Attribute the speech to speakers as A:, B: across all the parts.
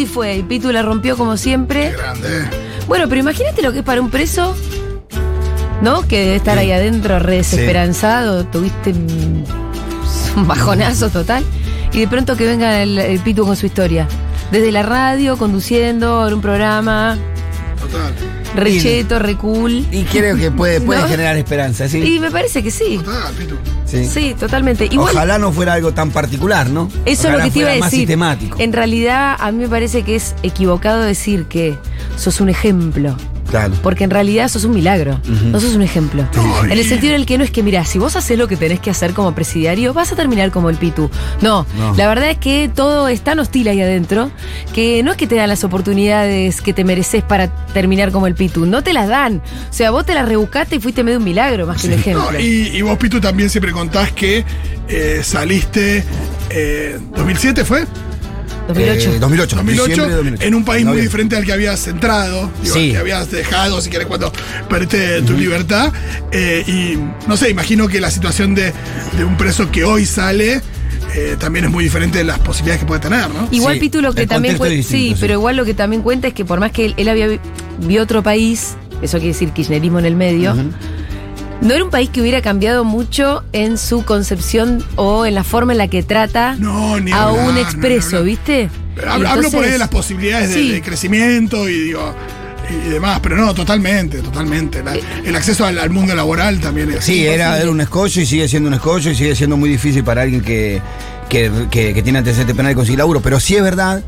A: sí fue. Y Pitu la rompió como siempre.
B: Qué grande.
A: Bueno, pero imagínate lo que es para un preso, ¿no? Que debe estar ahí adentro re desesperanzado, tuviste un un bajonazo total. Y de pronto que venga el, el Pitu con su historia. Desde la radio, conduciendo en un programa,
B: Total.
A: recheto, re cool.
C: Y creo que puede, puede
A: ¿No?
C: generar esperanza, sí.
A: Y me parece que sí.
B: Total, Pitu.
C: Sí.
A: Sí, totalmente. Igual,
C: Ojalá no fuera algo tan particular, ¿no?
A: Eso es lo que te iba a decir.
C: sistemático.
A: En realidad, a mí me parece que es equivocado decir que sos un ejemplo.
C: Claro.
A: Porque en realidad sos un milagro, no sos un ejemplo. En el sentido en el que no es que, mira, si vos haces lo que tenés que hacer como presidiario, vas a terminar como el Pitu. No,
C: No.
A: la verdad es que todo es tan hostil ahí adentro que no es que te dan las oportunidades que te mereces para terminar como el Pitu, no te las dan. O sea, vos te las rebuscaste y fuiste medio un milagro más que un ejemplo.
B: No, y, y vos, Pitu, también siempre contás que eh, saliste. Eh, ¿2007 fue?
A: 2008.
C: Eh, 2008.
B: 2008,
C: diciembre de 2008.
B: en un país muy diferente al que habías entrado, digo,
C: Sí.
B: que habías dejado, si querés, cuando perdiste tu libertad. Eh, y no sé, imagino que la situación de, de un preso que hoy sale eh, también es muy diferente de las posibilidades que puede tener, ¿no?
A: Igual
C: Sí,
A: Pitu lo que también cuenta,
C: es
A: sí, pero igual lo que también cuenta es que por más que él, él había vi- vio otro país, eso quiere decir kirchnerismo en el medio, no era un país que hubiera cambiado mucho en su concepción o en la forma en la que trata
B: No, ni
A: a
B: hablar,
A: un expreso,
B: no.
A: ¿viste?
B: Hablo, hablo por ahí
A: Entonces,
B: de las posibilidades de-
A: sí.
B: de, crecimiento y digo. Y demás, pero no, totalmente, totalmente. La- el acceso al, al mundo laboral también es.
C: Sí, era, era un escollo y sigue siendo un escollo y sigue siendo muy difícil para alguien que, que, que- que tiene antecedentes penales conseguir laburo. Pero sí es verdad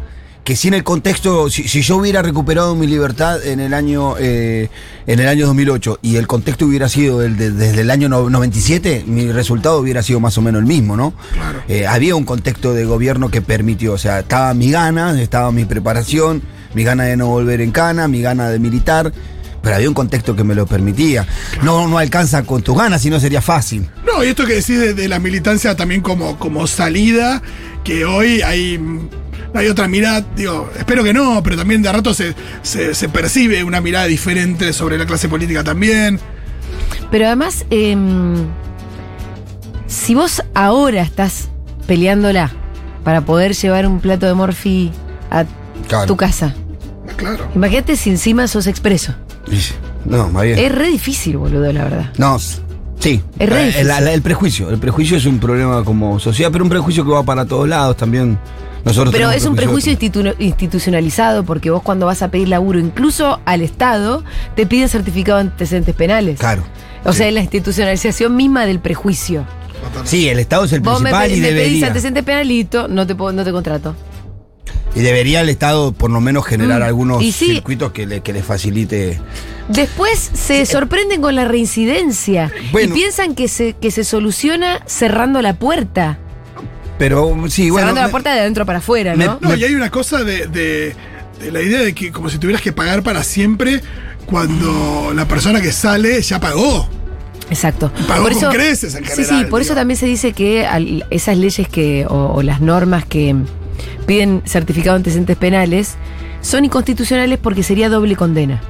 C: que si en el contexto, si, si yo hubiera recuperado mi libertad en el año eh, en el año 2008 y el contexto hubiera sido el de- desde el año no- 97, mi resultado hubiera sido más o menos el mismo, ¿no?
B: Claro.
C: Eh, había un contexto de gobierno que permitió, o sea, estaba mi gana, estaba mi preparación, mi gana de no volver en cana, mi gana de militar, pero había un contexto que me lo permitía. No, no alcanza con tus ganas, si no sería fácil.
B: No, y esto que decís de, de la militancia también como, como salida, que hoy hay, hay otra mirada, digo, espero que no, pero también de rato se, se, se percibe una mirada diferente sobre la clase política también.
A: Pero además, em, si vos ahora estás peleándola para poder llevar un plato de morfi a
C: Claro.
A: tu casa,
B: Ah, Claro.
A: imagínate si encima sos expreso.
C: No, bien.
A: Es re difícil, boludo, la verdad.
C: No, sí.
A: Es re difícil.
C: la- la- el prejuicio. El prejuicio es un problema como sociedad, pero un prejuicio que va para todos lados también. Nosotros
A: Pero es un prejuicio
C: prejuicio
A: institu- institucionalizado porque vos cuando vas a pedir laburo, incluso al Estado, te piden certificado de antecedentes penales.
C: Claro.
A: O sea, es la institucionalización misma del prejuicio.
C: Sí, el Estado es el
A: Vos me,
C: principal
A: pe-
C: y
A: me pedís
C: debería.
A: antecedentes penalitos, no te, puedo- no te contrato.
C: Y debería el Estado por lo menos generar
A: Mm,
C: algunos
A: sí.
C: circuitos que le, que le facilite.
A: Después se sorprenden con la reincidencia
C: Bueno.
A: y piensan que se, que se soluciona cerrando la puerta.
C: Pero sí, bueno.
A: cerrando la puerta de adentro para afuera,
C: me-
A: ¿no?
B: No, y hay una cosa de, de- de la idea de que como si tuvieras que pagar para siempre cuando la persona que sale ya pagó.
A: Exacto.
B: Pagó con creces en
A: Sí, sí, por eso también se dice que al- esas leyes que o, o las normas que piden certificado de antecedentes penales son inconstitucionales porque sería doble condena.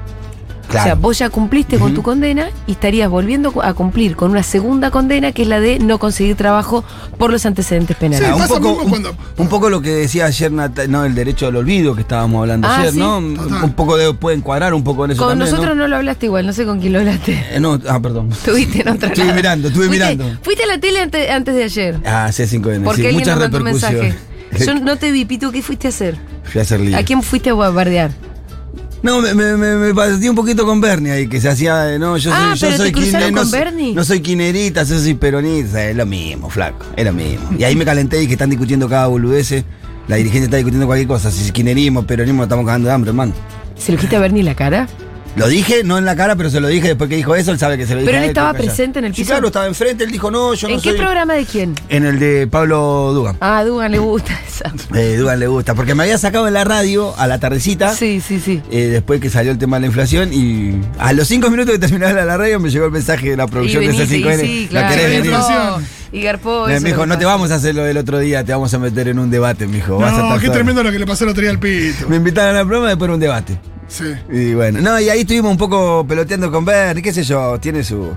A: O sea, vos ya cumpliste con tu condena y estarías volviendo a cumplir con una segunda condena que es la de no conseguir trabajo por los antecedentes penales.
B: Sí,
C: Ah, un, poco,
B: mismo
C: un-
B: cuando-
C: un poco lo que decía ayer, no, el derecho al olvido que estábamos hablando
A: Ah,
C: ayer,
A: sí.
C: ¿no?
B: Total.
C: Un poco de, puede encuadrar un poco en eso
A: con
C: también,
A: nosotros
C: ¿no?
A: ¿no? lo hablaste igual, no sé con quién lo hablaste.
C: Eh, no, ah, perdón.
A: Estuviste en otra
C: Estuve mirando, estuve
A: Fuiste-
C: mirando.
A: Fuiste a la tele ante- antes de ayer.
C: Ah, C5N,
A: Porque
C: sí,
A: alguien
C: mucha
A: nos mandó un
C: repercusión.
A: mensaje. Yo no te vi, Pitu, ¿qué fuiste a hacer?
C: Fui a hacer lío.
A: ¿A quién fuiste a bardear?
C: No, me, me, me, me partí un poquito con Bernie ahí, que se hacía, eh, no, yo
A: Ah,
C: soy, yo soy kirchner- no. No soy quinerita, yo soy peronista, es lo mismo, flaco, es lo mismo. Y ahí me calenté y que están discutiendo cada boludece, la dirigente está discutiendo cualquier cosa, si es quinerismo, peronismo, estamos cagando de hambre, hermano.
A: ¿Se lo quitaste a Bernie la cara?
C: Lo dije, no en la cara, pero se lo dije después que dijo eso, él sabe que se lo dije.
A: Pero
C: a
A: él estaba presente en el
C: Sí,
A: piso.
C: claro, estaba enfrente, él dijo, no, yo no
A: ¿En qué
C: soy-
A: programa de quién?
C: En el de Pablo Dugan.
A: Ah, a Dugan le gusta esa.
C: Eh, Dugan le gusta, porque me había sacado en la radio a la tardecita.
A: Sí, sí, sí.
C: eh, después que salió el tema de la inflación y a los cinco minutos de terminar la radio me llegó el mensaje de la producción
A: Y
C: de
A: veniste,
C: C5N.
A: y sí,
C: ¿No
A: claro.
C: querés
B: la
C: venir?
A: Y Garpó.
C: Me
A: eso
C: me dijo, no te
A: que
C: vamos a hacer lo del otro día, te vamos a meter en un debate, me dijo. vas a
B: No,
C: estar
B: qué
C: solo".
B: tremendo lo que le pasó el otro día al pito.
C: Me invitaron al programa después de un debate.
B: Sí.
C: Y bueno, no, y ahí estuvimos un poco peloteando con Bernie, qué sé yo, tiene su.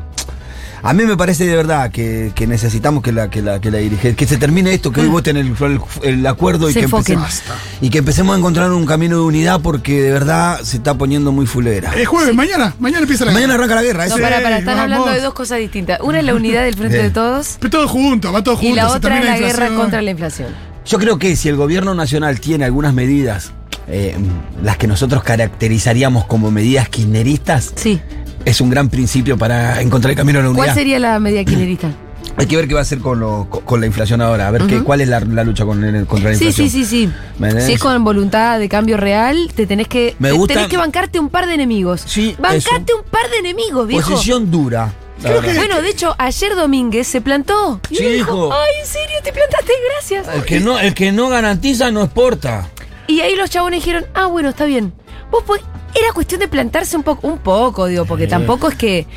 C: A mí me parece de verdad que, que necesitamos que la, que la, que la dirige, que se termine esto, que hoy voten el, el- el acuerdo y
A: Se
C: que, empecemos, y que empecemos a encontrar un camino de unidad porque de verdad se está poniendo muy fulera.
B: Es jueves, mañana, mañana empieza la
C: Mañana arranca la guerra,
A: No,
C: eso.
A: para, para, están
B: vamos.
A: hablando de dos cosas distintas. Una es la unidad del frente
C: Sí.
A: de todos
B: Pero todo junto, va todo junto.
A: y la otra es la guerra contra la inflación.
C: Yo creo que si el gobierno nacional tiene algunas medidas, eh, las que nosotros caracterizaríamos como medidas kirchneristas,
A: Sí.
C: es un gran principio para encontrar el camino a la unidad.
A: ¿Cuál sería la media kirchnerista?
C: Hay que ver qué va a hacer con, lo- con, la inflación ahora, a ver qué, cuál es la, la lucha con el- contra la
A: Sí,
C: inflación.
A: sí, sí, sí. Si es con voluntad de cambio real, te tenés que
C: Me gusta-
A: tenés que bancarte un par de enemigos.
C: Sí,
A: bancarte un par de enemigos, viejo.
C: Posición dura.
B: Creo que-
A: Bueno, de hecho, ayer Domínguez se plantó. Y
C: Sí,
A: dijo,
C: dijo.
A: ay, en serio, te plantaste, gracias.
C: El que, no, el que no garantiza no exporta.
A: Y ahí los chabones dijeron, ah, bueno, está bien. Vos pues, era cuestión de plantarse un poco, un poco, digo, porque tampoco es que.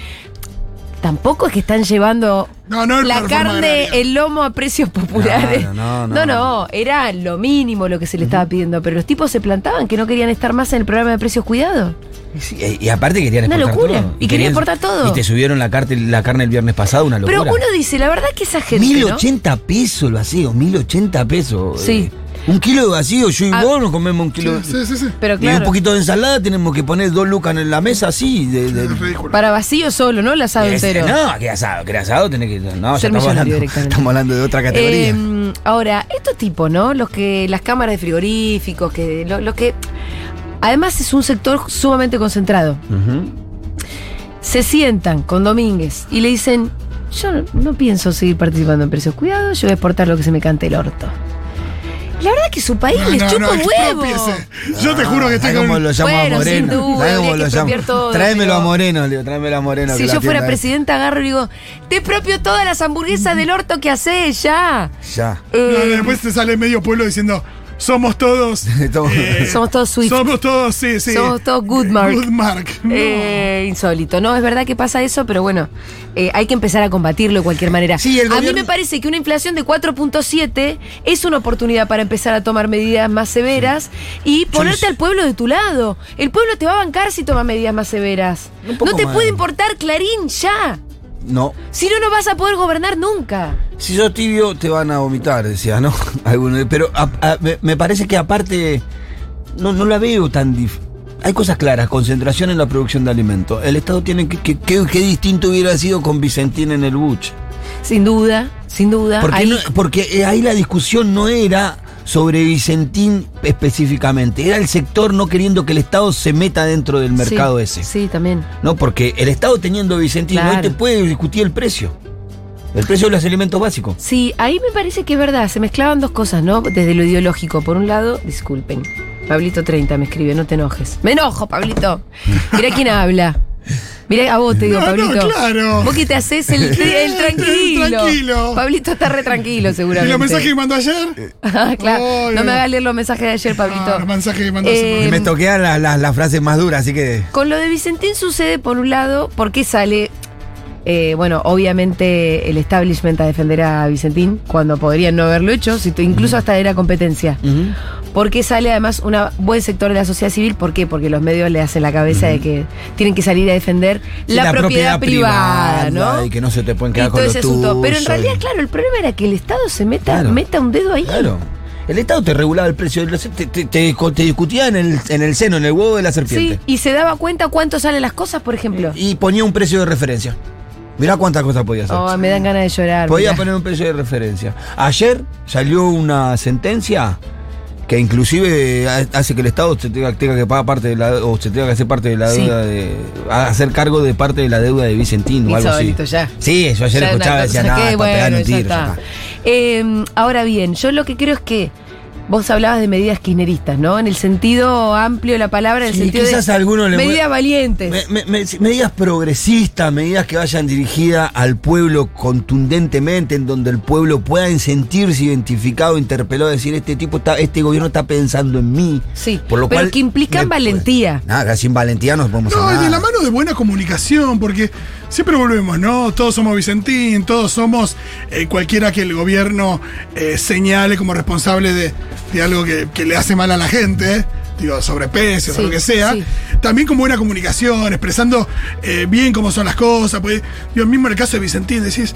A: Tampoco es que están llevando
B: No, no,
A: la carne, el lomo a precios populares.
C: No, no, no,
A: no,
C: no.
A: era lo mínimo lo que se le estaba pidiendo, pero los tipos se plantaban que no querían estar más en el programa de precios cuidados.
C: Y, aparte querían
A: Una
C: exportar
A: locura.
C: todo.
A: Y querían exportar todo.
C: Y te subieron la, carte- la carne el viernes pasado, una locura.
A: Pero uno dice, la verdad que esa gente. ¿no?
C: 1080 pesos el vacío, 1080 pesos.
A: Sí.
C: Eh, un kilo de vacío, yo y
A: Ah.
C: vos nos comemos un kilo.
B: Sí, sí, sí. sí.
A: Pero
C: Y
A: claro,
C: un poquito de ensalada tenemos que poner dos lucas en la mesa así. De, de-
B: Es ridículo.
A: para vacío solo, ¿no? El asado
C: Es-
A: entero.
C: No, que asado, que asado tenés que. No, ya estamos hablando,
A: directamente.
C: estamos hablando de otra categoría.
A: Eh, ahora, estos tipos, ¿no? Los que. Las cámaras de frigoríficos, que. Lo, lo que. Además es un sector sumamente concentrado. Se sientan con Domínguez y le dicen. Yo no, no pienso seguir participando en precios cuidados, yo voy a exportar lo que se me cante el orto. La verdad que su país
B: No,
A: les
B: no,
A: chupa
B: no,
A: huevo.
B: Yo te juro que estoy
C: ¿Sabes
B: con.
C: cómo lo llamo
A: Bueno,
C: a
A: sin
C: Moreno?
A: duda,
C: ¿Sabes
A: habría
C: cómo
A: que
C: lo llamo?
A: todo,
C: Tráemelo
A: pero-
C: a Moreno, digo, tráemelo a Moreno.
A: Si yo fuera presidenta, agarro y digo, te propio todas las hamburguesas del orto que haces ya.
C: Ya.
B: No,
A: Eh,
B: después te sale medio pueblo diciendo. Somos todos.
C: Somos-
A: Somos todos Swift.
B: Somos todos, sí, sí.
A: Somos todos Goodmark.
B: Goodmark. No.
A: Eh, insólito. No, es verdad que pasa eso, pero bueno, eh, hay que empezar a combatirlo de cualquier manera.
C: Sí, el
A: A mí
C: gobierno-
A: me parece que una inflación de 4.7 es una oportunidad para empezar a tomar medidas más severas y ponerte al pueblo de tu lado. El pueblo te va a bancar si toma medidas más severas. No te
C: más.
A: puede importar Clarín ya.
C: No.
A: Si no, no vas a poder gobernar nunca.
C: Si sos tibio, te van a vomitar, decía, ¿no? Algunos, pero a- a- me, parece que aparte, no, no la veo tan dif- Hay cosas claras, concentración en la producción de alimentos. El Estado tiene que. Qué distinto hubiera sido con Vicentín en el Buch.
A: Sin duda, sin duda.
C: Porque,
A: Ahí-
C: no- porque eh, ahí la discusión no era sobre Vicentín específicamente, era el sector no queriendo que el Estado se meta dentro del mercado
A: sí,
C: ese.
A: Sí, también.
C: No, porque el Estado teniendo Vicentín
A: Claro.
C: hoy te puede discutir el precio. El precio de los alimentos básicos.
A: Sí, ahí me parece que es verdad, se mezclaban dos cosas, ¿no? Desde lo ideológico, por un lado, disculpen. Pablito 30 me escribe, no te enojes. Me enojo, Pablito. Mira quién habla. Mira, a vos te digo,
B: No, no,
A: Pablito.
B: claro.
A: Vos que te haces el, el tranquilo.
B: El tranquilo.
A: Pablito está re tranquilo,
B: ¿Y
A: seguramente.
B: los mensajes que mandó ayer?
A: Ah, claro. No me hagas leer los mensajes de ayer, Pablito.
B: Ah, los mensajes que mandó
A: Eh,
C: Y me toquean las las- las frases más duras, así que.
A: Con lo de Vicentín sucede, por un lado, porque sale. Eh, bueno, obviamente el establishment a defender a Vicentín cuando podrían no haberlo hecho, incluso hasta era competencia. Porque sale además un buen sector de la sociedad civil. ¿Por qué? Porque los medios le hacen la cabeza de que tienen que salir a defender
C: Sí,
A: la, propiedad, privada, ¿no?
C: Y que no se te pueden
A: Y
C: quedar
A: todo
C: con lo
A: ese asunto. Pero en realidad,
C: y-
A: claro, el problema era que el Estado se meta,
C: Claro.
A: meta un dedo ahí.
C: Claro. El Estado te regulaba el precio, de los- te, te- te- te discutía en el, en el seno, en el huevo de la
A: Sí,
C: serpiente.
A: y se daba cuenta cuánto salen las cosas, por ejemplo.
C: Y ponía un precio de referencia. Mirá cuántas cosas podía hacer.
A: Oh, me dan ganas de llorar.
C: Podía
A: mirá.
C: poner un precio de referencia. Ayer salió una sentencia que inclusive ha- hace que el Estado se tenga, tenga que pagar parte de la o se tenga que hacer parte de la
A: Sí.
C: deuda de hacer cargo de parte de la deuda de Vicentín o algo así.
A: Ya.
C: Sí, yo ayer
A: Ya
C: escuchaba decía, nada,
A: bueno,
C: un
A: ya
C: tiro. ya
A: está.
C: está".
A: Eh, ahora bien, yo lo que creo es que vos hablabas de medidas kirchneristas, ¿no? En el sentido amplio de la palabra, en el
C: Sí,
A: sentido
C: quizás
A: de
C: a algunos le
A: medidas valientes.
C: Me- me- me- medidas progresistas, medidas que vayan dirigidas al pueblo contundentemente, en donde el pueblo pueda sentirse identificado, interpelado, decir este tipo está, este gobierno está pensando en mí.
A: Sí,
C: Por lo
A: pero
C: cual
A: que implican
C: me-
A: valentía.
C: Nada, sin valentía no podemos
B: No,
C: hacer
B: y de la mano de buena comunicación, porque siempre volvemos, ¿no? Todos somos Vicentín, todos somos eh, cualquiera que el gobierno eh, señale como responsable de, de algo que, que le hace mal a la gente. digo, sobrepeso,
A: Sí,
B: o lo que sea,
A: sí.
B: también con buena comunicación, expresando eh, bien cómo son las cosas. Pues, digo, mismo en el caso de Vicentín, decís,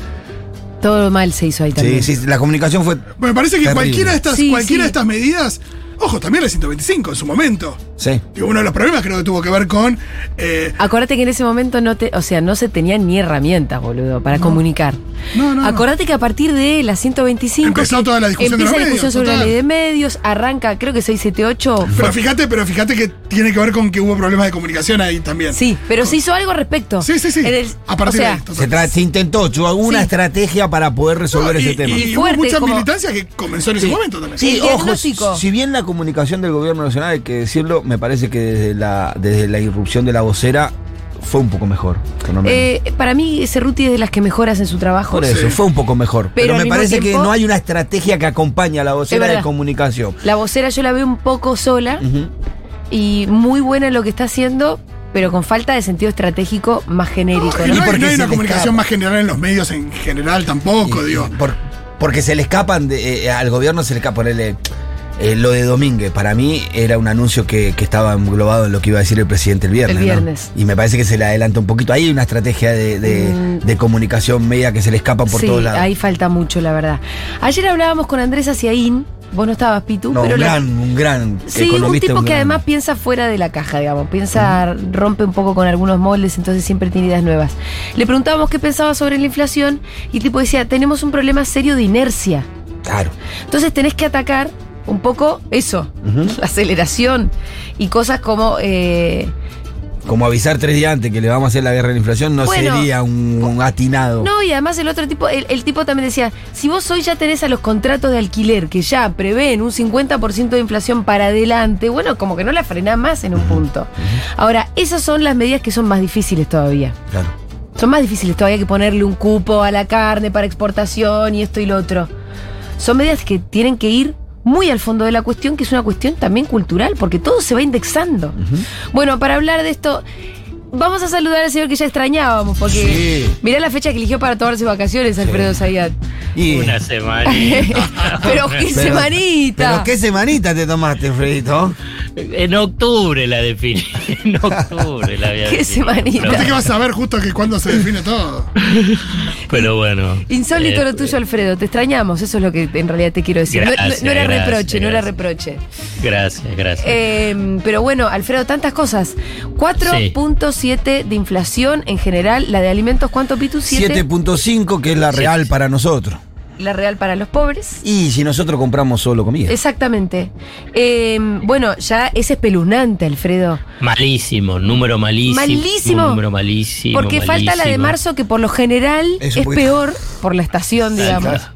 A: Todo mal se hizo ahí también.
C: Sí, sí, la comunicación fue.
B: me parece que
C: Terrible.
B: cualquiera de estas,
A: Sí,
B: cualquiera
A: sí.
B: de estas medidas, ojo, también la 125 en su momento.
C: Sí.
B: Digo, uno de los problemas creo que tuvo que ver con eh,
A: Acordate que en ese momento no te, o sea, no se tenían ni herramientas, boludo, para comunicar.
B: No, no, no.
A: Acordate que a partir de la 125
B: Empezó toda la discusión de los
A: la discusión
B: medios,
A: sobre la ley de medios, arranca, creo que 678 fue-
B: Pero fíjate, pero fíjate que tiene que ver con que hubo problemas de comunicación ahí también.
A: Sí, pero se hizo algo al respecto.
B: Sí, sí, sí.
A: En el-
B: a partir
A: o sea,
B: de esto.
C: Se, tra- se intentó, tuvo alguna
A: Sí.
C: estrategia para poder resolver
B: No, y,
C: ese tema.
B: y
A: Y
B: hubo
A: fuerte,
B: mucha
A: como-
B: militancia que comenzó en ese momento también.
C: Sí, ojo, si bien la comunicación del gobierno nacional, hay que decirlo, me parece que desde la, desde la irrupción de la vocera fue un poco mejor.
A: eh, para mí, Cerruti es de las que mejor hacen su trabajo.
C: Por eso,
B: sí.
C: fue un poco mejor.
A: Pero
C: me parece
A: tiempo-
C: que no hay una estrategia que acompaña a la vocera de comunicación.
A: La vocera yo la veo un poco sola y muy buena en lo que está haciendo, pero con falta de sentido estratégico más genérico.
B: Y
A: ¿no?
B: no, hay,
C: porque
B: no hay una comunicación
C: escapa.
B: más general en los medios en general tampoco,
C: Y-
B: digo.
C: por- porque se le escapan, de- eh, al gobierno se le escapa ponerle. Eh, lo de Domínguez, para mí era un anuncio que, que estaba englobado en lo que iba a decir el presidente el viernes.
A: El
C: ¿no?
A: viernes.
C: Y me parece que se le adelanta un poquito. Ahí hay una estrategia de, de-
A: Mm.
C: de comunicación media que se le escapa por
A: sí,
C: todos lados.
A: ahí falta mucho, la verdad. Ayer hablábamos con Andrés Aciaín, vos no estabas, Pitu,
C: No,
A: pero
C: un
A: la-
C: gran, un gran
A: Sí, un tipo
C: un
A: que
C: gran-
A: además piensa fuera de la caja, digamos. Piensa, rompe un poco con algunos moldes, entonces siempre tiene ideas nuevas. Le preguntábamos qué pensaba sobre la inflación y el tipo decía, tenemos un problema serio de inercia.
C: Claro.
A: Entonces tenés que atacar un poco eso, la aceleración y cosas como... eh,
C: Como avisar tres días antes que le vamos a hacer la guerra de la inflación no
A: Bueno,
C: sería un, un atinado.
A: No, y además el otro tipo, el, el tipo también decía, si vos hoy ya tenés a los contratos de alquiler que ya prevén un 50% de inflación para adelante, bueno, como que no la frenás más en un punto. Ahora, esas son las medidas que son más difíciles todavía.
C: Claro.
A: Son más difíciles todavía que ponerle un cupo a la carne para exportación y esto y lo otro. Son medidas que tienen que ir muy al fondo de la cuestión, que es una cuestión también cultural, porque todo se va indexando. Bueno, para hablar de esto, vamos a saludar al señor que ya extrañábamos, porque
C: Sí.
A: mirá la fecha que eligió para tomarse vacaciones, Alfredo Zayat.
C: Y-
D: Una semana.
A: Pero qué
C: Pero-
A: semanita.
C: Pero qué semanita te tomaste, Fredito.
D: En octubre la definí. En octubre la había
A: Qué semanita.
B: Viste que vas a ver justo que cuando se define todo.
D: Pero bueno.
A: Insólito
D: eh,
A: lo tuyo, Alfredo. Te extrañamos, eso es lo que en realidad te quiero decir. No- no-
D: Gracias,
A: no, era
D: gracias,
A: reproche, no era reproche.
D: Gracias, gracias.
A: Eh, pero bueno, Alfredo, tantas cosas. 4.7 de inflación en general. La de alimentos, ¿cuánto, Pitu? 7.
C: 7.5, que es la real para nosotros.
A: La real para los pobres.
C: Y si nosotros compramos solo comida.
A: Exactamente. Eh, bueno, ya es espeluznante, Alfredo.
D: malísimo, número malísimo.
A: Malísimo.
D: Número malísimo.
A: Porque falta la de marzo, que por lo general
C: Es
A: es,
C: un poquito-
A: peor por la estación, digamos.
D: Alta.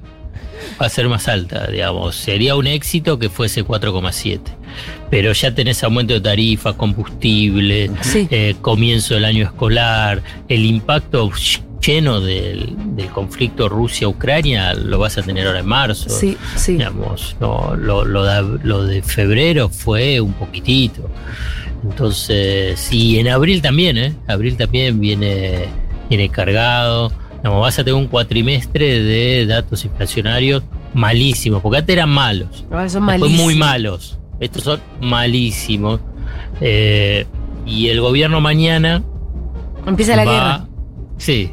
D: Va a ser más alta, digamos. Sería un éxito que fuese 4,7. Pero ya tenés aumento de tarifas, combustible,
A: Sí.
D: eh, comienzo del año escolar, el impacto lleno del, del conflicto Rusia-Ucrania lo vas a tener ahora en marzo.
A: Sí, sí.
D: Digamos, no, lo, lo de, lo de febrero fue un poquitito. Entonces, y en abril también, ¿eh? Abril también viene, viene cargado. Digamos, vas a tener un cuatrimestre de datos inflacionarios malísimos, porque antes eran malos.
A: Ahora son malísimos.
D: muy malos. Estos son malísimos. Eh, y el gobierno mañana
A: Empieza la
D: va-
A: guerra.
D: Sí.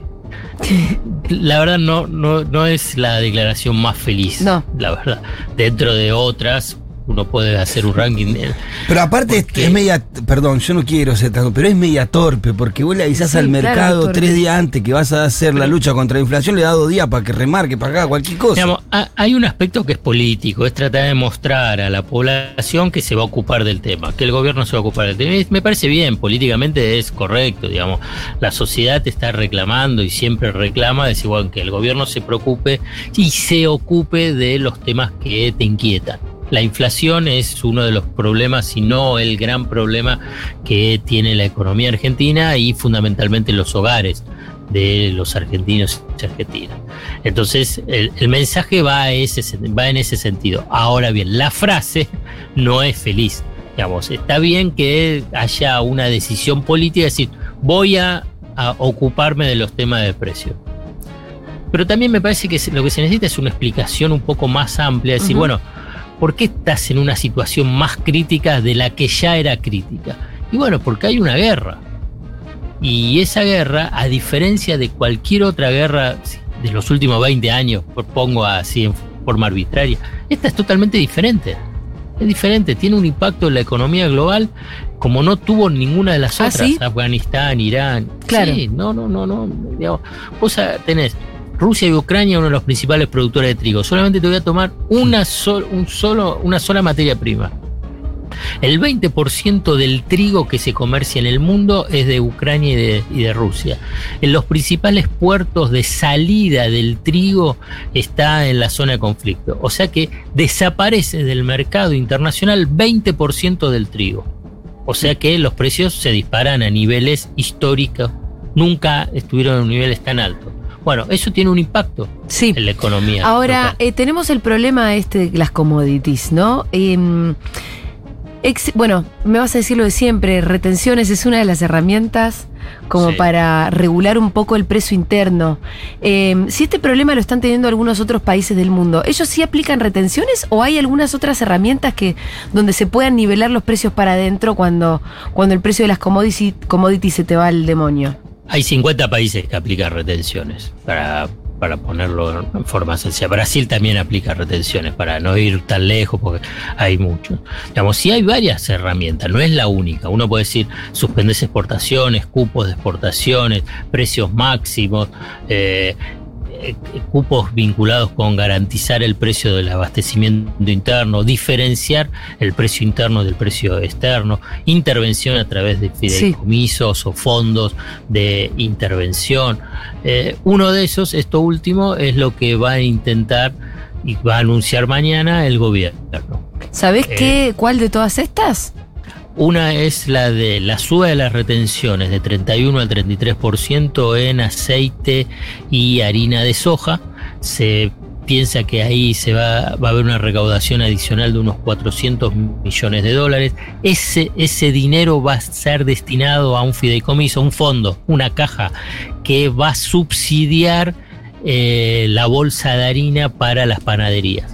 D: La verdad no, no, no es la declaración más feliz.
A: No.
D: La verdad. Dentro de otras, uno puede hacer un ranking. de-
C: Pero aparte es,
D: Porque-
C: es media, perdón, yo no quiero ser tan, pero es media torpe, porque vos le avisás
A: Sí,
C: al mercado tres días antes que vas a hacer la lucha contra la inflación, le da dos días para que remarque, para acá, cualquier cosa.
D: Digamos, ha- hay un aspecto que es político, es tratar de mostrar a la población que se va a ocupar del tema, que el gobierno se va a ocupar del tema. Y Me parece bien, políticamente es correcto, digamos. La sociedad te está reclamando y siempre reclama, decir, bueno, que el gobierno se preocupe y se ocupe de los temas que te inquietan. La inflación es uno de los problemas, si no el gran problema que tiene la economía argentina y fundamentalmente los hogares de los argentinos y argentinas. Entonces, el, el mensaje va, a ese, va en ese sentido. Ahora bien, la frase no es feliz. Digamos, está bien que haya una decisión política, es decir, voy a, a ocuparme de los temas de precio. Pero también me parece que lo que se necesita es una explicación un poco más amplia, es decir, bueno, ¿por qué estás en una situación más crítica de la que ya era crítica? Y bueno, porque hay una guerra. Y esa guerra, a diferencia de cualquier otra guerra de los últimos 20 años, pongo así en forma arbitraria, esta es totalmente diferente. Es diferente, tiene un impacto en la economía global como no tuvo ninguna de las
A: ¿Ah,
D: otras,
A: sí?
D: Afganistán, Irán.
A: Claro.
D: Sí, no, no, no, no. digamos, vos tenés Rusia y Ucrania, uno de los principales productores de trigo. Solamente te voy a tomar una, sol- un solo, una sola materia prima. El 20% del trigo que se comercia en el mundo es de Ucrania y de, y de Rusia. En los principales puertos de salida del trigo está en la zona de conflicto. O sea que desaparece del mercado internacional 20% del trigo. O sea que los precios se disparan a niveles históricos. Nunca estuvieron en niveles tan altos. Bueno, eso tiene un impacto
A: Sí.
D: en la economía.
A: Ahora, eh, tenemos el problema este de las commodities, ¿no? Em, ex- bueno, me vas a decir lo de siempre, retenciones es una de las herramientas como
D: Sí.
A: para regular un poco el precio interno. Em, si este problema lo están teniendo algunos otros países del mundo, ¿ellos sí aplican retenciones o hay algunas otras herramientas que donde se puedan nivelar los precios para adentro cuando, cuando el precio de las commodities, commodities se te va al demonio?
D: Hay 50 países que aplican retenciones, para, para ponerlo en forma sencilla. Brasil también aplica retenciones, para no ir tan lejos, porque hay muchos. Digamos, hay varias herramientas, no es la única. Uno puede decir, suspendes exportaciones, cupos de exportaciones, precios máximos, eh, cupos vinculados con garantizar el precio del abastecimiento interno, diferenciar el precio interno del precio externo, intervención a través de fideicomisos o fondos de intervención. Eh, uno de esos, esto último, es lo que va a intentar y va a anunciar mañana el gobierno.
A: ¿Sabés
D: Eh.
A: qué, cuál de todas estas?
D: Una es la de la suba de las retenciones de 31 al 33% en aceite y harina de soja. Se piensa que ahí se va, va a haber una recaudación adicional de unos 400 millones de dólares. Ese, ese dinero va a ser destinado a un fideicomiso, un fondo, una caja que va a subsidiar eh, la bolsa de harina para las panaderías.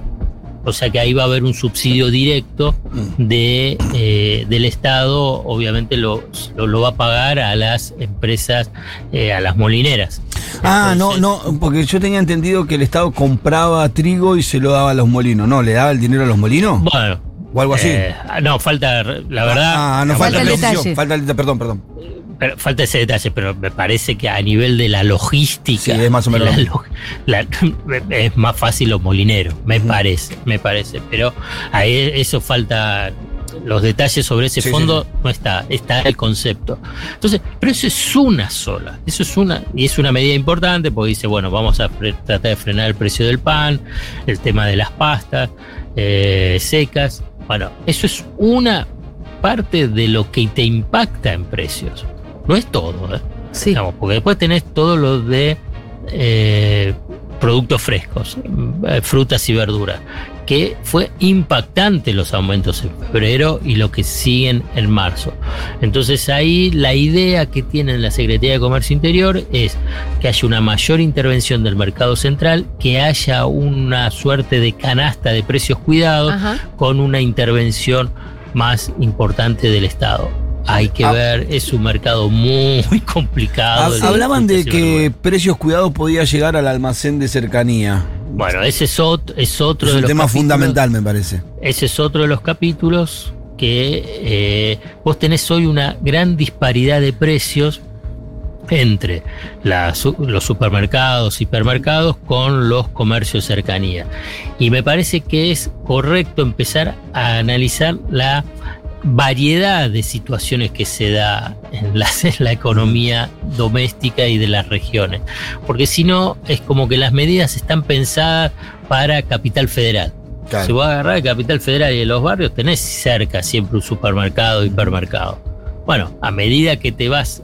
D: O sea que ahí va a haber un subsidio directo de, eh, del Estado, obviamente lo, lo, lo va a pagar a las empresas, eh, a las molineras.
C: Ah, no,
D: Entonces,
C: no, porque yo tenía entendido que el Estado compraba trigo y se lo daba a los molinos. ¿No? ¿Le daba el dinero a los molinos?
D: Bueno.
C: ¿O algo así?
D: eh, no, falta, la verdad.
C: Ah, no, falta,
A: Falta el
C: la
A: detalle.
C: decisión, Falta el detalle, perdón, perdón.
D: Pero falta ese detalle, pero me parece que a nivel de la logística.
C: Sí, es más o menos
D: la la- es más fácil los molineros, me parece, me parece. Pero ahí eso falta. Los detalles sobre ese
C: Sí, sí,
D: fondo no está, está el concepto. Entonces, pero eso es una sola, eso es una, y es una medida importante porque dice, bueno, vamos a tratar de frenar el precio del pan, el tema de las pastas eh, secas. Bueno, eso es una parte de lo que te impacta en precios. No es todo, ¿eh?
A: Sí.
D: Digamos, porque después tenés todo lo de eh, productos frescos, eh, frutas y verduras, que fue impactante los aumentos en febrero y lo que siguen en marzo. Entonces ahí la idea que tiene la Secretaría de Comercio Interior es que haya una mayor intervención del mercado central, que haya una suerte de canasta de precios cuidados
A: Ajá.
D: con una intervención más importante del Estado. Hay que
C: Ah.
D: ver, es un mercado muy complicado.
C: Ha- Hablaban de que precios cuidados podía llegar al almacén de cercanía.
D: Bueno, ese es otro, es otro
C: Es
D: de
C: un
D: los
C: tema
D: capítulos-
C: fundamental, me parece.
D: Ese es otro de los capítulos que eh, vos tenés hoy una gran disparidad de precios entre la los supermercados, hipermercados con los comercios cercanía. Y me parece que es correcto empezar a analizar la variedad de situaciones que se da en la, en la economía doméstica y de las regiones. Porque si no, es como que las medidas están pensadas para Capital Federal.
C: Claro.
D: Si vos agarrás de Capital Federal y de los barrios, tenés cerca siempre un supermercado, hipermercado. Bueno, a medida que te vas,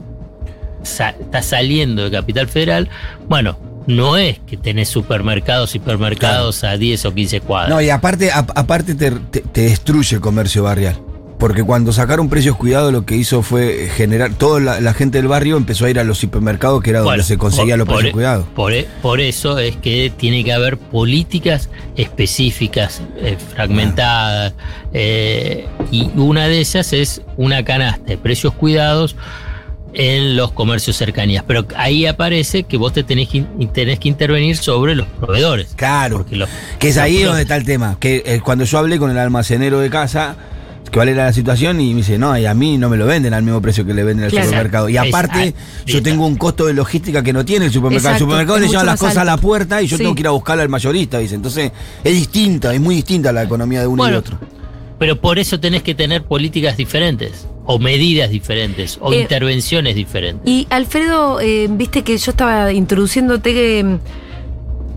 D: estás saliendo de Capital Federal, bueno, no es que tenés supermercados, hipermercados a 10 o 15 cuadras.
C: No, y aparte, a- aparte te, te- te destruye el comercio barrial. Porque cuando sacaron precios cuidados lo que hizo fue generar, toda la, la gente del barrio empezó a ir a los supermercados que era donde se conseguían los
D: por-
C: precios cuidados.
D: Por, e- por eso es que tiene que haber políticas específicas, eh, fragmentadas, eh, y una de ellas es una canasta de precios cuidados en los comercios cercanías. Pero ahí aparece que vos te tenés que, tenés que intervenir sobre los proveedores.
C: Claro.
D: Porque los-
C: Que es ahí donde está el tema. Que eh, cuando yo hablé con el almacenero de casa, cuál era la situación, y me dice, no, y a mí no me lo venden al mismo precio que le venden al
A: Claro.
C: supermercado. Y aparte, yo tengo un costo de logística que no tiene el supermercado.
A: Exacto,
C: el supermercado
A: es
C: le llevan las cosas a la puerta y yo
A: Sí.
C: tengo que ir a buscarla al mayorista, dice. Entonces, es distinta, es muy distinta la economía de uno y
D: Bueno,
C: de otro.
D: Pero por eso tenés que tener políticas diferentes, o medidas diferentes, o
A: Eh,
D: intervenciones diferentes.
A: Y Alfredo, eh, viste que yo estaba introduciéndote eh,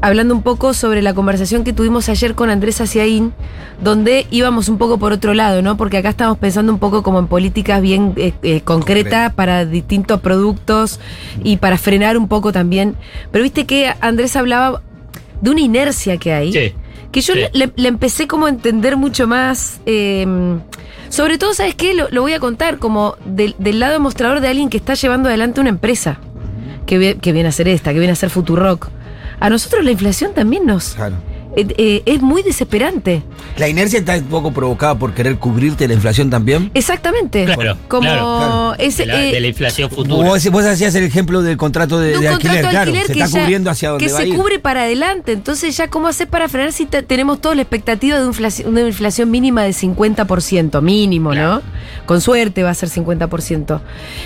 A: hablando un poco sobre la conversación que tuvimos ayer con Andrés Aciaín, donde íbamos un poco por otro lado, ¿no? Porque acá estamos pensando un poco como en políticas bien eh, eh, concretas para distintos productos y para frenar un poco también. Pero viste que Andrés hablaba de una inercia que hay.
D: Sí.
A: Que yo
D: Sí.
A: le, le empecé como a entender mucho más. eh, sobre todo, ¿sabes qué? Lo, lo voy a contar como del, del lado demostrador de alguien que está llevando adelante una empresa. Que, que viene a ser esta, que viene a ser Futurock. A nosotros la inflación también nos.
C: Claro.
A: eh, eh, es muy desesperante.
C: La inercia está un poco provocada por querer cubrirte la inflación también.
A: Exactamente.
D: Claro,
A: Como
D: claro,
C: claro.
A: ese.
D: de, la,
A: eh,
D: de la inflación futura.
C: Vos, vos hacías el ejemplo del contrato de,
A: de un
C: de
A: contrato
C: alquiler,
A: de
C: claro.
A: alquiler
C: Se
A: que
C: está
A: ya-
C: cubriendo hacia donde
A: que
C: va a
A: se
C: ir.
A: cubre para adelante. Entonces, ya cómo hacer para frenar si te- tenemos toda la expectativa de inflación, una inflación mínima de 50%, mínimo, ¿no? Con suerte va a ser 50%.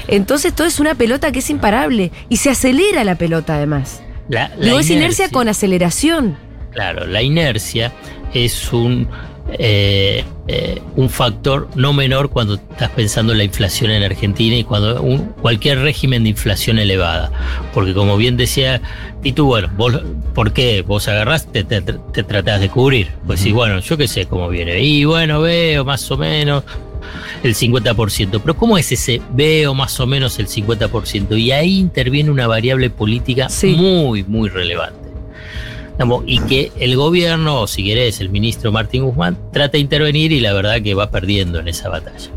A: Entonces, todo es una pelota que es imparable y se acelera la pelota además.
D: La- la
A: Digo, es inercia con aceleración.
D: Claro, la inercia es un, eh, eh, un factor no menor cuando estás pensando en la inflación en Argentina y cuando un- cualquier régimen de inflación elevada. Porque como bien decía, y tú, bueno, vos, ¿por qué? Vos agarraste, te, te, te tratás de cubrir. Pues sí, bueno, yo qué sé cómo viene. Y bueno, veo más o menos el 50%. Pero ¿cómo es ese veo más o menos el 50%? Y ahí interviene una variable política
A: Sí.
D: muy, muy relevante. Y que el gobierno, o si querés, el ministro Martín Guzmán, trata de intervenir y la verdad que va perdiendo en esa batalla.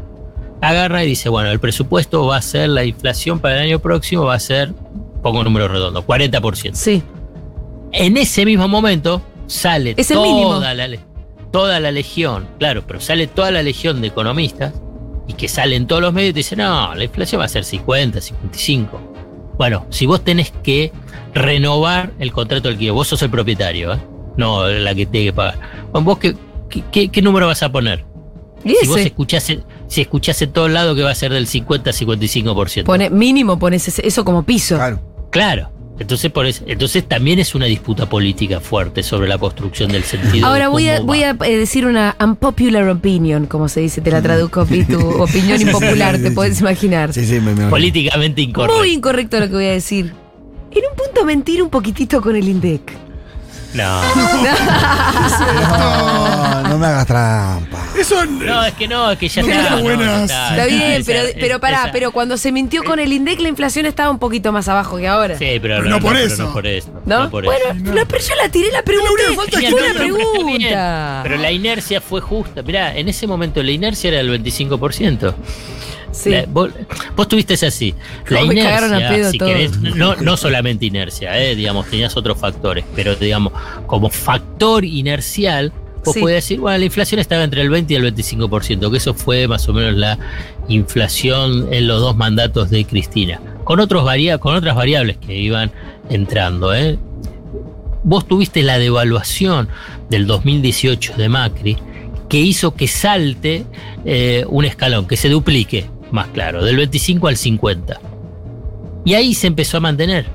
D: Agarra y dice, bueno, el presupuesto va a ser, la inflación para el año próximo va a ser, pongo un número redondo, 40%.
A: Sí.
D: En ese mismo momento sale
A: Es el mínimo.
D: toda la, le- toda la legión, claro, pero sale toda la legión de economistas y que salen todos los medios y te dicen, no, la inflación va a ser 50, 55. Bueno, si vos tenés que renovar el contrato del alquiler, vos sos el propietario, ¿eh? no la que tiene que pagar. Bueno, vos qué, qué- qué- qué número vas a poner?
A: Y
D: Si vos
A: ese.
D: escuchás, si escuchás en todos lados que va a ser del 50 55%.
A: Pone, mínimo pones ese- eso como piso.
C: Claro.
D: Claro. Entonces, por eso, entonces también es una disputa política fuerte sobre la construcción del sentido.
A: Ahora
D: de
A: voy a, voy a eh, decir una unpopular opinion, como se dice, te la traduzco, tu opinión impopular,
C: sí,
A: te
C: sí.
A: puedes imaginar.
C: Sí, sí, me, me
D: políticamente incorrecto.
A: Muy incorrecto lo que voy a decir. En un punto mentir un poquitito con el INDEC.
D: No.
C: No, no me hagas trampa.
B: Eso.
D: No, es que no, es que ya
B: No,
D: está. no,
B: buenas.
D: ya
A: Está bien,
D: Esa-
A: pero,
D: esa-
A: pero pará,
D: esa-
A: pero cuando se mintió con el INDEC la inflación estaba un poquito más abajo que ahora.
D: Sí, pero,
B: Pero no por
D: pero
B: eso.
D: no por eso.
A: ¿No?
D: no por
A: bueno,
D: eso.
A: no, pero yo la tiré la
B: falta es
A: Fue una
D: está bien.
A: pregunta.
D: Pero la inercia fue justa. Mirá, en ese momento la inercia era del 25%.
A: Sí.
D: La- vos, vos tuviste así. La
A: a
D: inercia,
A: pedo
D: si
A: todos.
D: querés, no, no solamente inercia, eh, digamos, tenías otros factores, pero digamos, como factor inercial, vos
A: Sí.
D: podías decir, bueno, la inflación estaba entre el 20 y el 25%, que eso fue más o menos la inflación en los dos mandatos de Cristina, con, otros varia con otras variables que iban entrando. ¿eh? Vos tuviste la devaluación del 2018 de Macri, que hizo que salte eh, un escalón, que se duplique, más claro, del 25 al 50. Y ahí se empezó a mantener.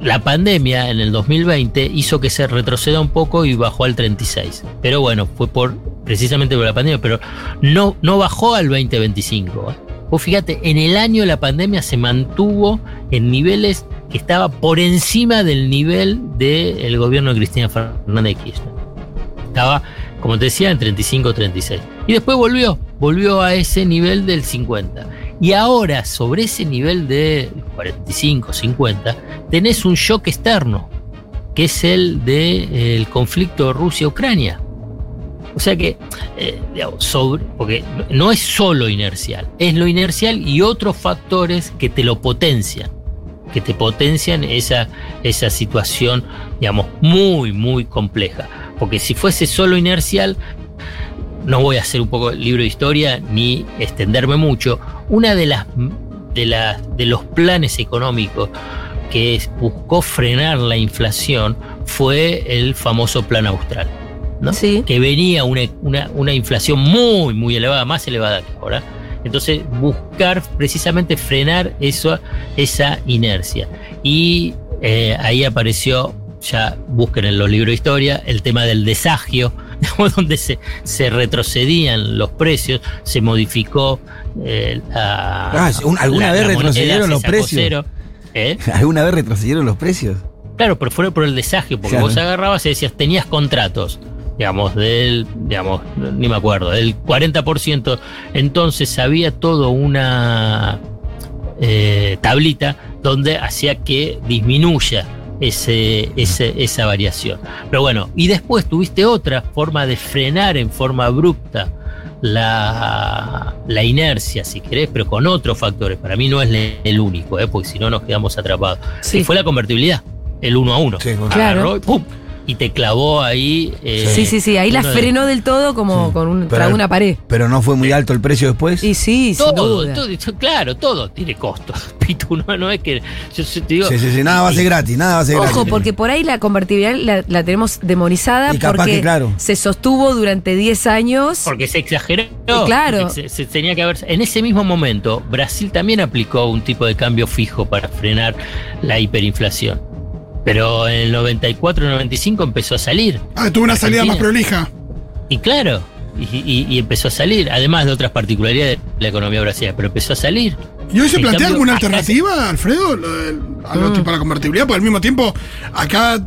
D: La pandemia en el 2020 hizo que se retroceda un poco y bajó al 36. Pero bueno, fue por precisamente por la pandemia, pero no, no bajó al 2025. ¿eh? Vos fíjate, en el año de la pandemia se mantuvo en niveles que estaba por encima del nivel del gobierno de Cristina Fernández de Kirchner. Estaba, como te decía, en 35 36. Y después volvió, volvió a ese nivel del 50. Y ahora, sobre ese nivel de 45, 50, tenés un shock externo, que es el del conflicto Rusia-Ucrania. O sea que, eh, digamos, sobre, porque no es solo inercial, es lo inercial y otros factores que te lo potencian, que te potencian esa, esa situación, digamos, muy, muy compleja. Porque si fuese solo inercial, no voy a hacer un poco el libro de historia ni extenderme mucho. Una de las de, las de los planes económicos que buscó frenar la inflación fue el famoso plan austral. ¿no?
A: Sí.
D: Que venía una, una, una inflación muy, muy elevada, más elevada que ahora. Entonces, buscar precisamente frenar eso, esa inercia. Y eh, ahí apareció, ya busquen en los libros de historia, el tema del desagio, donde se, se retrocedían los precios, se modificó eh, la-
C: Ah, un- ¿alguna
D: la-
C: vez
D: la
C: retrocedieron los precios?
D: cero. ¿Eh?
C: ¿Alguna vez retrocedieron los precios?
D: Claro, pero fue por el desagio, porque
C: Claro.
D: vos agarrabas y decías, tenías contratos, digamos, del, digamos, ni me acuerdo, del 40%, entonces había todo una eh, tablita donde hacía que disminuya ese, ese- esa variación. Pero bueno, y después tuviste otra forma de frenar en forma abrupta la, la inercia, si querés, pero con otros factores. Para mí no es el único, ¿eh? porque si no nos quedamos atrapados.
A: Sí.
D: Y fue la convertibilidad, el uno a uno.
C: Sí.
A: Claro.
D: Agarró y ¡pum! Y te clavó ahí. eh,
A: Sí, sí, sí, ahí la
D: de-
A: frenó del todo como con un,
C: Pero-
A: una pared.
C: Pero no fue muy alto el precio después.
A: Y sí, sin
D: Todo,
A: duda.
D: todo, claro, todo tiene costo. Pitu, no, no es que. Yo, yo te digo.
C: Sí, sí, sí, nada va a ser gratis, nada va a ser gratis.
A: Ojo, porque por ahí la convertibilidad la, la tenemos demonizada
C: Y capaz
A: porque
C: que, claro.
A: se sostuvo durante 10 años.
D: Porque se exageró.
A: claro.
D: porque Se, se tenía que haber. En ese mismo momento, Brasil también aplicó un tipo de cambio fijo para frenar la hiperinflación. Pero en el 94 95 empezó a salir.
B: Ah, tuvo una salida más prolija.
D: Y claro, y, y- y empezó a salir, además de otras particularidades de la economía brasileña, pero empezó a salir.
B: ¿Y hoy se
D: En
B: plantea
D: cambio,
B: alguna alternativa, Alfredo? Lo del- algo
A: Mm.
B: la convertibilidad, porque al mismo tiempo acá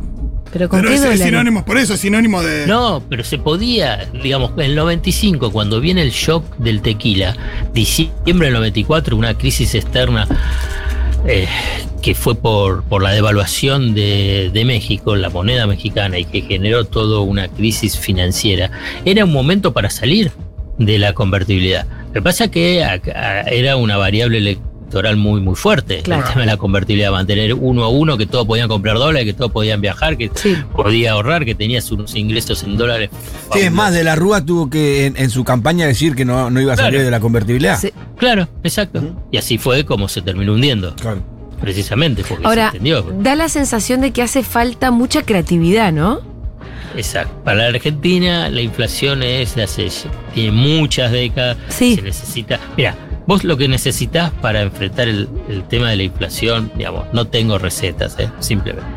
A: Pero con
B: pero
A: qué
B: es, es sinónimo por eso, es sinónimo de.
D: No, pero se podía, digamos, en el 95, cuando viene el shock del tequila, diciembre del 94, una crisis externa eh, que fue por, por la devaluación de, de México, la moneda mexicana, y que generó toda una crisis financiera, era un momento para salir de la convertibilidad. Lo que pasa que acá era una variable muy, muy fuerte,
A: Claro.
D: el tema de la convertibilidad, mantener uno a uno, que todos podían comprar dólares, que todos podían viajar, que
A: Sí.
D: podía ahorrar, que tenías unos ingresos en dólares.
C: Sí, es más, De la Rúa tuvo que en, en su campaña decir que no, no iba a salir
D: Claro.
C: de la convertibilidad.
A: Sí.
D: Claro, exacto. Y así fue como se terminó hundiendo,
C: Claro.
D: precisamente, porque
A: Ahora,
D: se entendió.
A: da la sensación de que hace falta mucha creatividad, ¿no?
D: Exacto. Para la Argentina la inflación es de hace tiene muchas décadas.
A: Sí.
D: Se necesita. Mira, vos lo que necesitas para enfrentar el, el tema de la inflación, digamos, no tengo recetas, ¿eh? simplemente.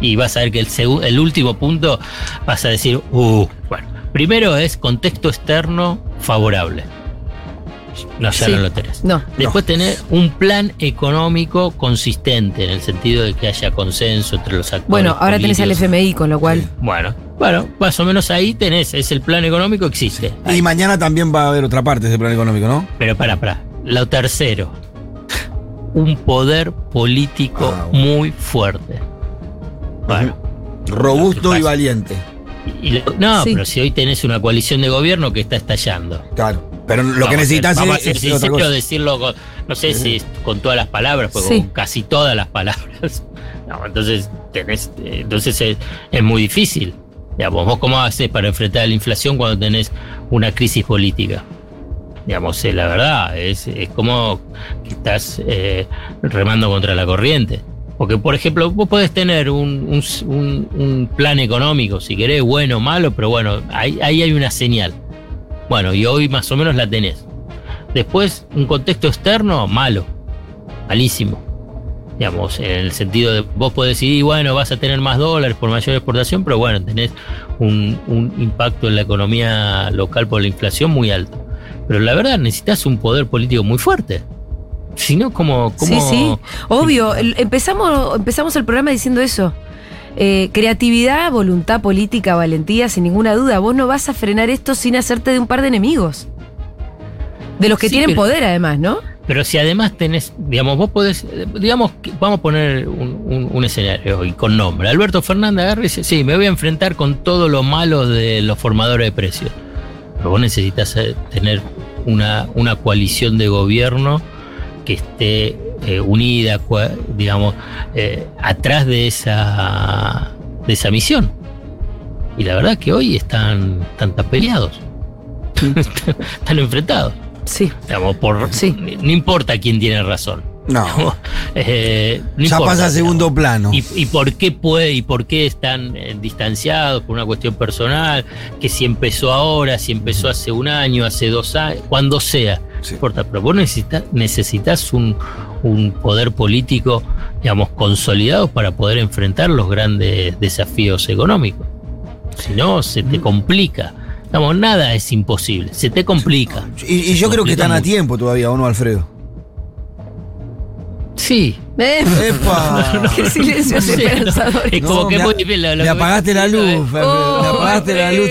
D: Y vas a ver que el, el último punto vas a decir, uh, bueno, primero es contexto externo favorable. No, ya
A: Sí.
D: no lo tenés.
A: No.
D: Después tener un plan económico consistente, en el sentido de que haya consenso entre los actores.
A: Bueno, ahora tenés al
D: políticos.
A: FMI, con lo cual.
D: Bueno, bueno, más o menos ahí tenés, es el plan económico existe.
C: Y mañana también va a haber otra parte de ese plan económico, ¿no?
D: Pero para, para. Lo tercero, un poder político
C: Ah, bueno.
D: muy fuerte. Bueno,
C: Robusto y valiente.
D: y lo- no,
A: Sí.
D: pero si hoy tenés una coalición de gobierno que está estallando.
C: Claro. Pero lo
D: Vamos
C: que
D: a
C: necesitas
D: vamos a
C: es,
D: ser sinceros,
C: cosa.
D: decirlo con, no sé si es con todas las palabras, pero
A: Sí.
D: con casi todas las palabras. No, entonces tenés, eh, entonces es, es muy difícil. Digamos, vos cómo haces para enfrentar la inflación cuando tenés una crisis política. Digamos, la verdad, es, es como que estás eh, remando contra la corriente. Porque, por ejemplo, vos podés tener un, un- un- un plan económico, si querés, bueno o malo, pero bueno, ahí, ahí hay una señal. Bueno, y hoy más o menos la tenés. Después, un contexto externo, malo, malísimo. Digamos, en el sentido de vos podés decidir, bueno, vas a tener más dólares por mayor exportación, pero bueno, tenés un, un impacto en la economía local por la inflación muy alto. Pero la verdad, necesitas un poder político muy fuerte. Si no, como.
A: Sí, sí. Obvio. Empezamos, empezamos el programa diciendo eso. Eh, creatividad, voluntad política, valentía, sin ninguna duda. Vos no vas a frenar esto sin hacerte de un par de enemigos. De los que
D: Sí,
A: tienen
D: pero-
A: poder, además, ¿no?
D: Pero si además tenés, digamos, vos podés, digamos, vamos a poner un, un- un escenario y con nombre. Alberto Fernández agarra y dice, sí, me voy a enfrentar con todo lo malo de los formadores de precios. Pero vos necesitas eh, tener una, una coalición de gobierno que esté eh, unida, cua- digamos, eh, atrás de esa, de esa misión. Y la verdad que hoy están, están tan peleados. están enfrentados.
A: Sí.
D: Digamos, por,
A: Sí.
D: No importa quién tiene razón.
C: No.
D: Eh, no
C: ya
D: importa,
C: pasa a segundo plano.
D: ¿Y, y por qué puede y por qué están eh, distanciados por una cuestión personal? Que si empezó ahora, si empezó hace un año, hace dos años, cuando sea.
C: Sí.
D: No importa, pero vos necesitas, necesitas un, un poder político, digamos, consolidado para poder enfrentar los grandes desafíos económicos. Si no, se te complica. Digamos, nada es imposible, se te complica.
C: Y, y yo creo que están a tiempo todavía, ¿o no, Alfredo?
D: Sí.
A: Eh,
C: ¡Epa!
A: Qué silencio esperanzador.
D: Es como
C: No,
D: que
C: me
D: muy bien lo- lo
C: Le
D: que
C: apagaste la luz. Le
A: Oh,
C: apagaste la luz.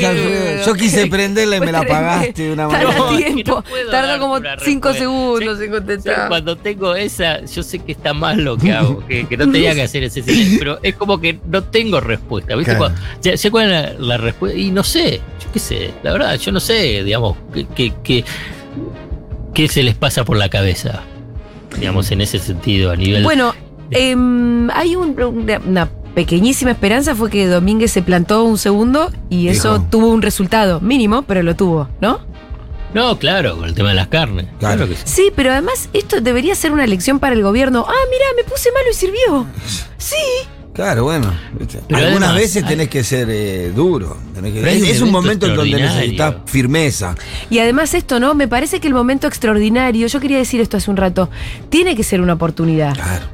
C: Yo quise prenderla y me la apagaste de una manera.
A: a
D: No, es que
A: tiempo.
D: no darte
A: como
D: una
A: cinco
D: respuesta.
A: segundos
D: Sí,
A: en contestar.
D: Sí, Cuando tengo esa, yo sé que está mal lo que hago, que, que no tenía que hacer ese silencio, pero es como que no tengo respuesta. ¿viste?
C: Claro.
D: Cuando- sé cuál es la, la respuesta y no sé, yo qué sé, la verdad, yo no sé, digamos, qué- qué se les pasa por la cabeza, digamos, en ese sentido, a nivel.
A: Bueno, em, hay un- una, una pequeñísima esperanza, fue que Domínguez se plantó un segundo y eso
C: Dijo.
A: tuvo un resultado mínimo, pero lo tuvo, ¿no?
D: no, claro, con el tema de las carnes.
C: Claro.
D: Claro, que sí.
A: Sí, pero además esto debería ser una lección para el gobierno. Ah, mira, me puse malo y sirvió. Sí.
C: Claro, bueno. Algunas
D: además,
C: veces
D: hay-
C: tenés que ser eh, duro. tenés que- es,
D: un
C: es un
D: evento
C: momento en donde necesitas firmeza.
A: Y además esto, ¿no? Me parece que el momento extraordinario, yo quería decir esto hace un rato, tiene que ser una oportunidad.
C: Claro.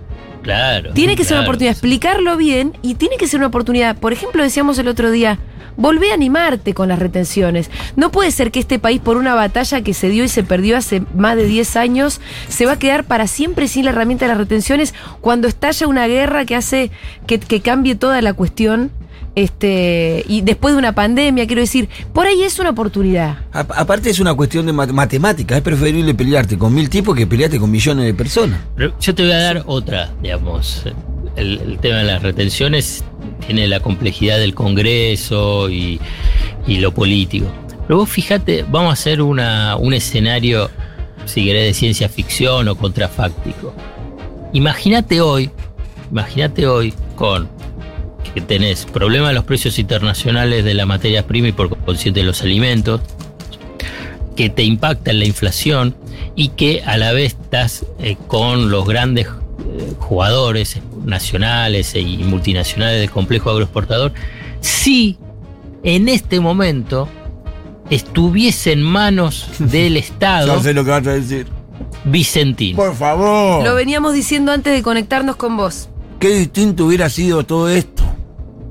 D: Claro.
A: Tiene que ser una oportunidad, explicarlo bien y tiene que ser una oportunidad. Por ejemplo, decíamos el otro día, volvé a animarte con las retenciones. No puede ser que este país, por una batalla que se dio y se perdió hace más de 10 años, se va a quedar para siempre sin la herramienta de las retenciones cuando estalla una guerra que hace que, que cambie toda la cuestión. Este, y después de una pandemia, quiero decir, por ahí es una oportunidad.
C: A- aparte es una cuestión de mat- matemática. Es preferible pelearte con mil tipos que pelearte con millones de personas.
D: Pero yo te voy a dar otra, digamos. El, tema de las retenciones tiene la complejidad del Congreso y, y lo político. Pero vos fíjate, vamos a hacer una, un escenario, si querés, de ciencia ficción o contrafáctico. Imagínate hoy, imagínate hoy con que tenés problema de los precios internacionales de la materia prima y por consiguiente de los alimentos, que te impacta en la inflación y que a la vez estás eh, con los grandes jugadores nacionales y multinacionales del complejo agroexportador, si en este momento estuviese en manos del Estado
C: No sé lo que vas a decir.
D: Vicentino.
C: Por favor.
A: Lo veníamos diciendo antes de conectarnos con vos.
C: Qué distinto hubiera sido todo esto.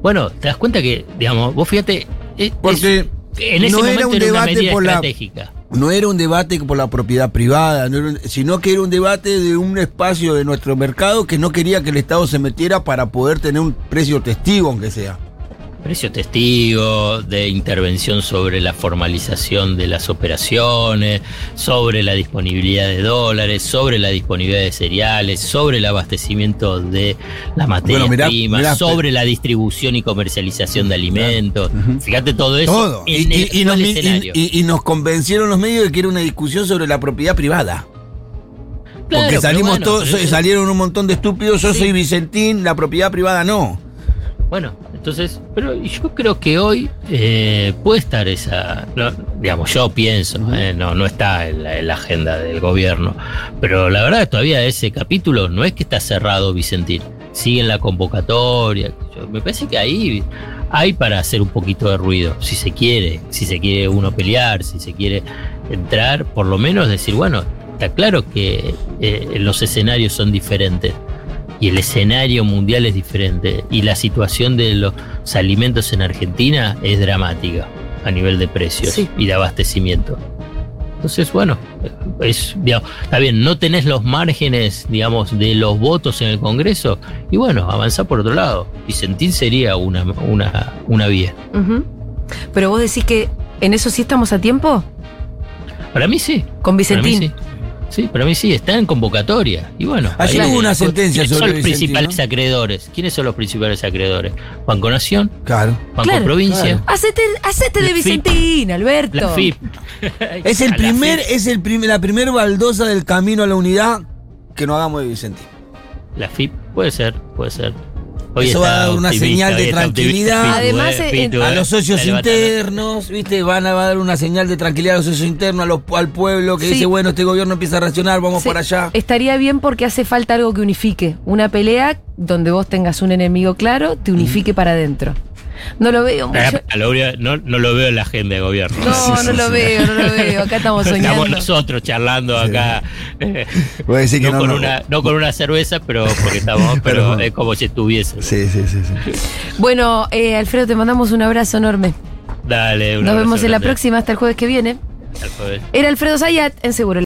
D: Bueno, te das cuenta que, digamos, vos fíjate, es-
C: Porque
D: es- en ese
C: no era
D: momento
C: un
D: era una
C: debate
D: medida
C: por la-
D: estratégica.
C: No era un debate por la propiedad privada, no un- sino que era un debate de un espacio de nuestro mercado que no quería que el Estado se metiera para poder tener un precio testigo, aunque sea.
D: Precio testigo, de intervención sobre la formalización de las operaciones, sobre la disponibilidad de dólares, sobre la disponibilidad de cereales, sobre el abastecimiento de la materia
C: Bueno, mirá,
D: prima,
C: mirá,
D: sobre la distribución y comercialización de alimentos. Fíjate todo eso
C: Todo.
D: en
C: Y,
D: el
C: y- y nos, y- convencieron los medios de que era una discusión sobre la propiedad privada.
D: Claro,
C: Porque salimos
D: bueno,
C: todos, salieron un montón de estúpidos, yo
D: Sí.
C: soy Vicentín, la propiedad privada no.
D: Bueno, entonces, pero yo creo que hoy eh, puede estar esa, no, digamos, yo pienso, eh, no, no está en la, en la agenda del gobierno, pero la verdad que todavía ese capítulo no es que está cerrado Vicentín, sigue en la convocatoria, yo- me parece que ahí hay para hacer un poquito de ruido, si se quiere, si se quiere uno pelear, si se quiere entrar, por lo menos decir, bueno, está claro que eh, los escenarios son diferentes y el escenario mundial es diferente y la situación de los alimentos en Argentina es dramática a nivel de precios
A: Sí.
D: y de abastecimiento. Entonces, bueno, es, digamos, está bien, no tenés los márgenes, digamos, de los votos en el Congreso y bueno, avanzá por otro lado. Vicentín sería una, una, una vía.
A: Pero vos decís que en eso sí estamos a tiempo
D: Para mí sí.
A: con
D: Para mí
A: Vicentín.
D: sí. Sí, para mí sí, está en convocatoria. Y bueno,
C: Ayer hubo una sentencia
D: ¿quiénes
C: sobre
D: son los
C: Vicentino?
D: principales acreedores? ¿Quiénes son los principales acreedores? Banco Nación,
C: Claro.
D: Banco
A: Claro,
D: Provincia,
C: claro.
A: Hacete, hacete de. Vicentín, Alberto.
D: la FIP.
C: Es el
D: La
C: primer,
D: FIP.
C: es el prim- la primera baldosa del camino a la unidad que no hagamos de Vicentino.
D: La FIP, puede ser, puede ser. Hoy
C: Eso va a dar una señal de tranquilidad.
A: Además,
D: eh, Pitu,
C: A
D: eh.
C: los socios internos, ¿viste? Van a dar una señal de tranquilidad a los socios internos, a los- al pueblo que
A: Sí.
C: dice, bueno, este gobierno empieza a reaccionar, vamos
A: Sí,
C: para allá.
A: Estaría bien porque hace falta algo que unifique. Una pelea donde vos tengas un enemigo claro, te unifique para adentro. No lo veo mucho.
D: Lo veo- no, no lo veo en la agenda de gobierno.
A: No, no lo veo, no lo veo. Acá estamos soñando.
D: Estamos nosotros charlando acá. eh,
C: Voy a decir que
D: no,
C: no,
D: con
C: no.
D: Una, no con una cerveza, pero porque estamos, pero
C: Pero-
D: es como si estuviese.
C: Sí, sí, sí, sí.
A: Bueno, eh, Alfredo, te mandamos un abrazo enorme.
D: Dale, un
A: Nos
D: abrazo
A: vemos en la próxima hasta el jueves que viene.
D: Al jueves.
A: Era Alfredo Zayat en Seguro.